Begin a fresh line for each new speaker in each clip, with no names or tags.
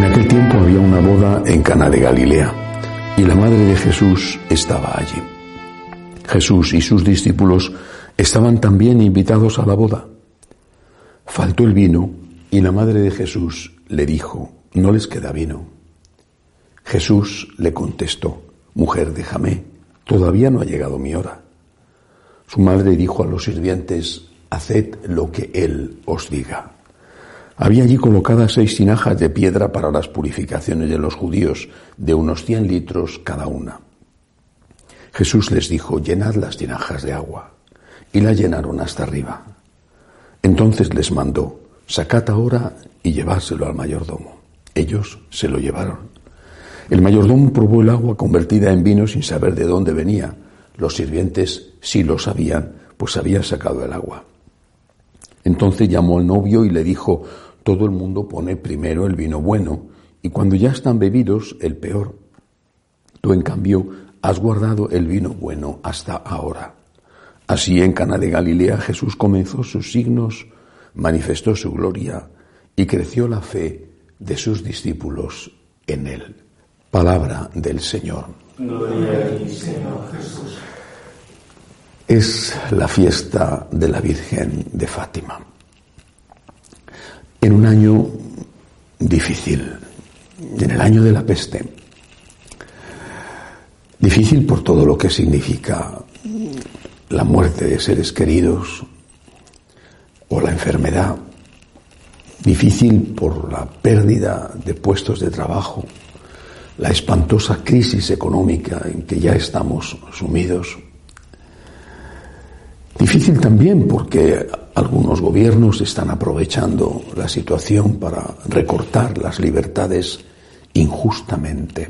En aquel tiempo había una boda en Cana de Galilea y la madre de Jesús estaba allí. Jesús y sus discípulos estaban también invitados a la boda. Faltó el vino y la madre de Jesús le dijo, no les queda vino. Jesús le contestó, mujer, déjame, todavía no ha llegado mi hora. Su madre dijo a los sirvientes, haced lo que él os diga. Había allí colocadas seis tinajas de piedra para las purificaciones de los judíos, de unos cien litros cada una. Jesús les dijo, llenad las tinajas de agua, y la llenaron hasta arriba. Entonces les mandó, sacad ahora y llevárselo al mayordomo. Ellos se lo llevaron. El mayordomo probó el agua convertida en vino sin saber de dónde venía. Los sirvientes sí lo sabían, pues había sacado el agua. Entonces llamó al novio y le dijo, todo el mundo pone primero el vino bueno y cuando ya están bebidos el peor. Tú en cambio has guardado el vino bueno hasta ahora. Así en Cana de Galilea Jesús comenzó sus signos, manifestó su gloria y creció la fe de sus discípulos en él. Palabra del Señor.
Gloria a ti, Señor Jesús.
Es la fiesta de la Virgen de Fátima. En un año difícil, en el año de la peste. Difícil por todo lo que significa la muerte de seres queridos o la enfermedad. Difícil por la pérdida de puestos de trabajo, la espantosa crisis económica en que ya estamos sumidos. Difícil también porque algunos gobiernos están aprovechando la situación para recortar las libertades injustamente.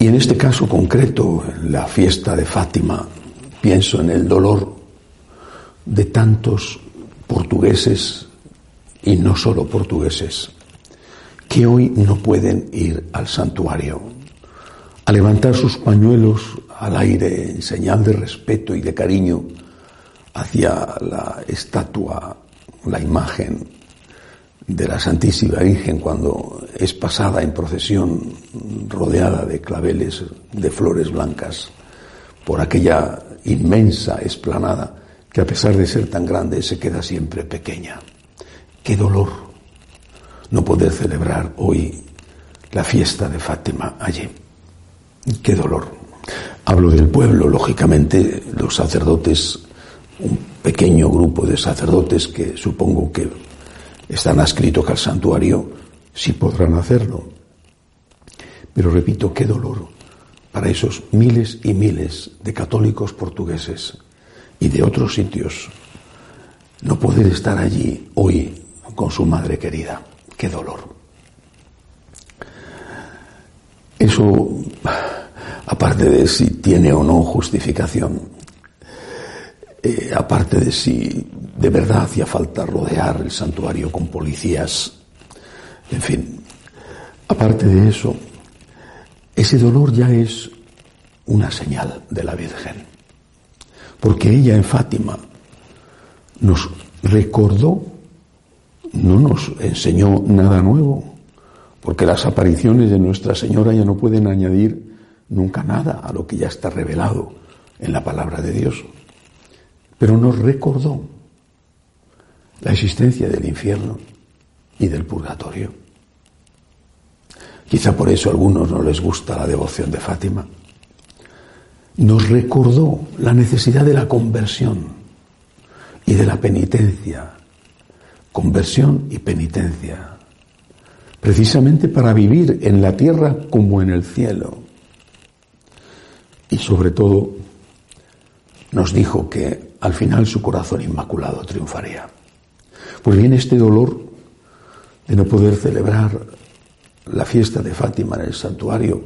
Y en este caso concreto, en la fiesta de Fátima, pienso en el dolor de tantos portugueses y no solo portugueses que hoy no pueden ir al santuario a levantar sus pañuelos al aire en señal de respeto y de cariño hacia la estatua, la imagen de la Santísima Virgen cuando es pasada en procesión rodeada de claveles de flores blancas por aquella inmensa esplanada que a pesar de ser tan grande se queda siempre pequeña. Qué dolor no poder celebrar hoy la fiesta de Fátima allí. Qué dolor. Hablo del pueblo, lógicamente, los sacerdotes, un pequeño grupo de sacerdotes que supongo que están adscritos al santuario, sí podrán hacerlo. Pero repito, qué dolor para esos miles y miles de católicos portugueses y de otros sitios no poder estar allí hoy con su madre querida. Qué dolor. Eso, aparte de si tiene o no justificación, eh, aparte de si de verdad hacía falta rodear el santuario con policías, en fin, aparte de eso, ese dolor ya es una señal de la Virgen, porque ella en Fátima nos recordó, no nos enseñó nada nuevo, porque las apariciones de Nuestra Señora ya no pueden añadir nunca nada a lo que ya está revelado en la palabra de Dios. Pero nos recordó la existencia del infierno y del purgatorio. Quizá por eso a algunos no les gusta la devoción de Fátima. Nos recordó la necesidad de la conversión y de la penitencia. Conversión y penitencia precisamente para vivir en la tierra como en el cielo. Y sobre todo nos dijo que al final su corazón inmaculado triunfaría. Pues bien, este dolor de no poder celebrar la fiesta de Fátima en el santuario,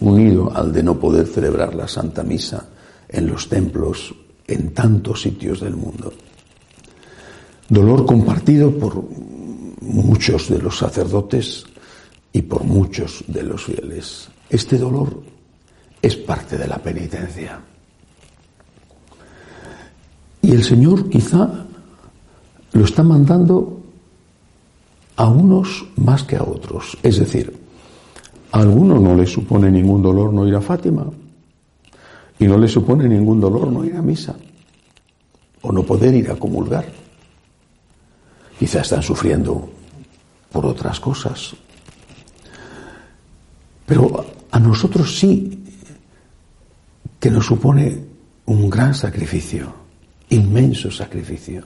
unido al de no poder celebrar la Santa Misa en los templos en tantos sitios del mundo. Dolor compartido por muchos de los sacerdotes y por muchos de los fieles. Este dolor es parte de la penitencia. Y el Señor quizá lo está mandando a unos más que a otros. Es decir, a algunos no le supone ningún dolor no ir a Fátima y no le supone ningún dolor no ir a misa o no poder ir a comulgar. Quizá están sufriendo por otras cosas. Pero a nosotros sí que nos supone un gran sacrificio, inmenso sacrificio.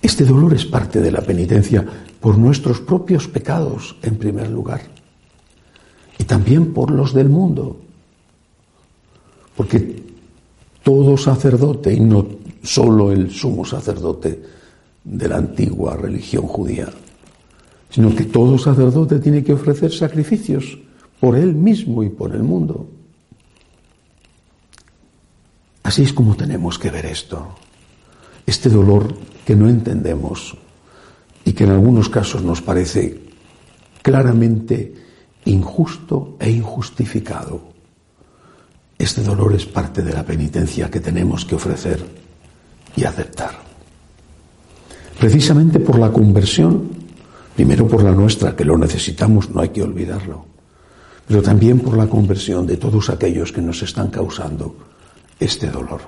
Este dolor es parte de la penitencia por nuestros propios pecados, en primer lugar, y también por los del mundo, porque todo sacerdote, y no solo el sumo sacerdote de la antigua religión judía, sino que todo sacerdote tiene que ofrecer sacrificios por él mismo y por el mundo. Así es como tenemos que ver esto. Este dolor que no entendemos y que en algunos casos nos parece claramente injusto e injustificado. Este dolor es parte de la penitencia que tenemos que ofrecer y aceptar. Precisamente por la conversión, primero por la nuestra, que lo necesitamos, no hay que olvidarlo, pero también por la conversión de todos aquellos que nos están causando este dolor.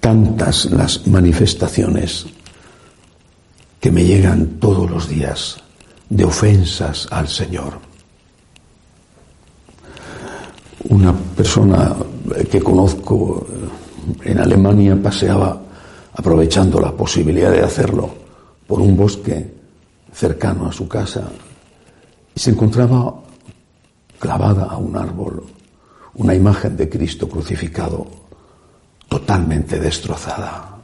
Tantas las manifestaciones que me llegan todos los días de ofensas al Señor. Una persona que conozco en Alemania paseaba aprovechando la posibilidad de hacerlo por un bosque cercano a su casa y se encontraba clavada a un árbol una imagen de Cristo crucificado totalmente destrozada.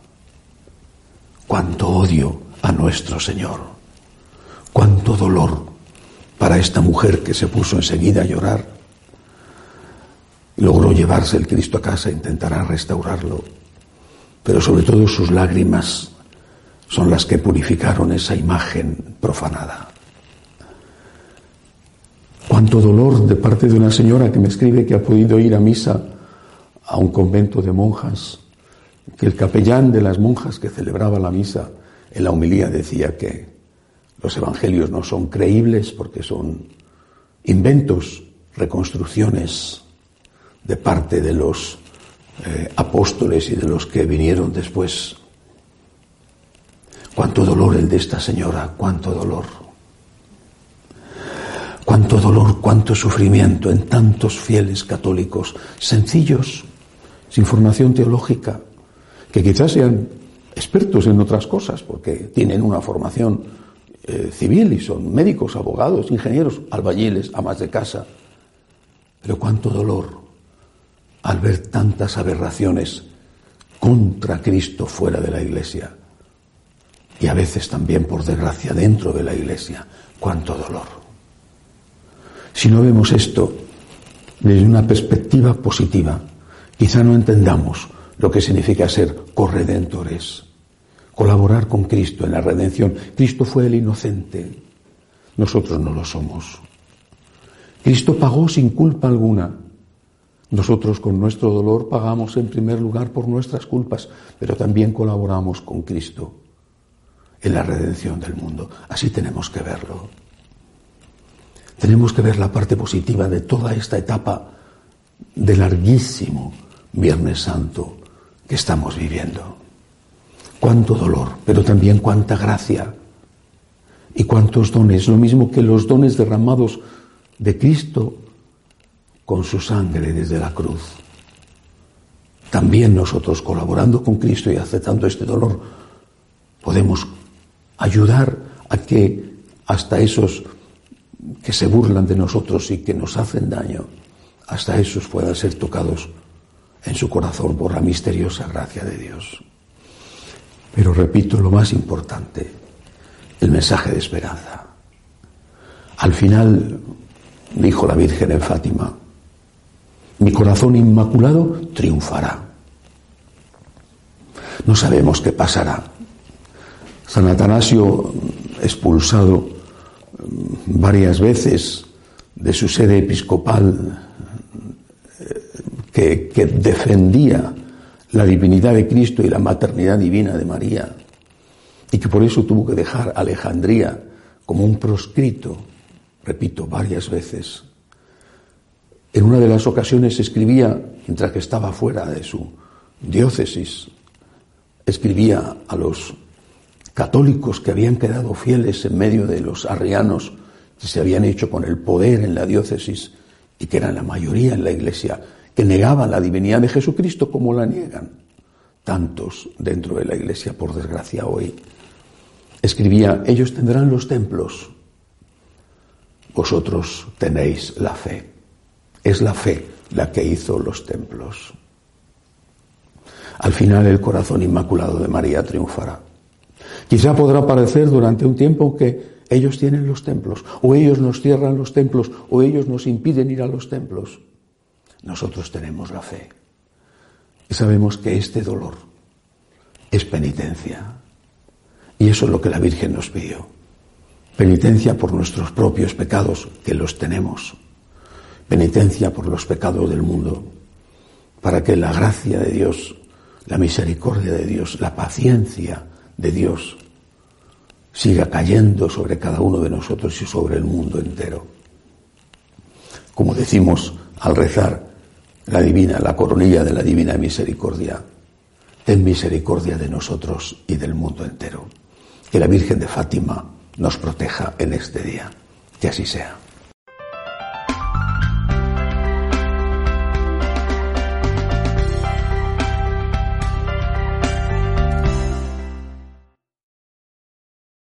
Cuánto odio a nuestro Señor, cuánto dolor para esta mujer que se puso enseguida a llorar. Logró llevarse el Cristo a casa, intentará restaurarlo, pero sobre todo sus lágrimas son las que purificaron esa imagen profanada. Cuánto dolor de parte de una señora que me escribe que ha podido ir a misa a un convento de monjas, que el capellán de las monjas que celebraba la misa en la homilía decía que los evangelios no son creíbles porque son inventos, reconstrucciones de parte de los eh, apóstoles y de los que vinieron después. Cuánto dolor el de esta señora, cuánto dolor cuánto dolor, cuánto sufrimiento en tantos fieles católicos sencillos, sin formación teológica, que quizás sean expertos en otras cosas, porque tienen una formación eh, civil y son médicos, abogados, ingenieros, albañiles, amas de casa. Pero cuánto dolor al ver tantas aberraciones contra Cristo fuera de la iglesia y a veces también, por desgracia, dentro de la iglesia. Cuánto dolor. Si no vemos esto desde una perspectiva positiva, quizá no entendamos lo que significa ser corredentores, colaborar con Cristo en la redención. Cristo fue el inocente, nosotros no lo somos. Cristo pagó sin culpa alguna. Nosotros con nuestro dolor pagamos en primer lugar por nuestras culpas, pero también colaboramos con Cristo en la redención del mundo. Así tenemos que verlo. Tenemos que ver la parte positiva de toda esta etapa de larguísimo Viernes Santo que estamos viviendo. Cuánto dolor, pero también cuánta gracia y cuántos dones, lo mismo que los dones derramados de Cristo con su sangre desde la cruz. También nosotros, colaborando con Cristo y aceptando este dolor, podemos ayudar a que hasta esos que se burlan de nosotros y que nos hacen daño, hasta esos puedan ser tocados en su corazón por la misteriosa gracia de Dios. Pero repito, lo más importante, el mensaje de esperanza. Al final, dijo la Virgen en Fátima, mi corazón inmaculado triunfará. No sabemos qué pasará. San Atanasio, expulsado varias veces de su sede episcopal, que, que defendía la divinidad de Cristo y la maternidad divina de María, y que por eso tuvo que dejar Alejandría como un proscrito, repito, varias veces. En una de las ocasiones escribía, mientras que estaba fuera de su diócesis, escribía a los católicos que habían quedado fieles en medio de los arrianos que se habían hecho con el poder en la diócesis y que eran la mayoría en la iglesia, que negaban la divinidad de Jesucristo como la niegan tantos dentro de la iglesia, por desgracia, hoy. Escribía, ellos tendrán los templos, vosotros tenéis la fe. Es la fe la que hizo los templos. Al final el corazón inmaculado de María triunfará. Quizá podrá parecer durante un tiempo que ellos tienen los templos, o ellos nos cierran los templos, o ellos nos impiden ir a los templos. Nosotros tenemos la fe. Y sabemos que este dolor es penitencia. Y eso es lo que la Virgen nos pidió. Penitencia por nuestros propios pecados, que los tenemos. Penitencia por los pecados del mundo, para que la gracia de Dios, la misericordia de Dios, la paciencia de Dios siga cayendo sobre cada uno de nosotros y sobre el mundo entero. Como decimos al rezar la divina, la coronilla de la divina misericordia, ten misericordia de nosotros y del mundo entero. Que la Virgen de Fátima nos proteja en este día. Que así sea.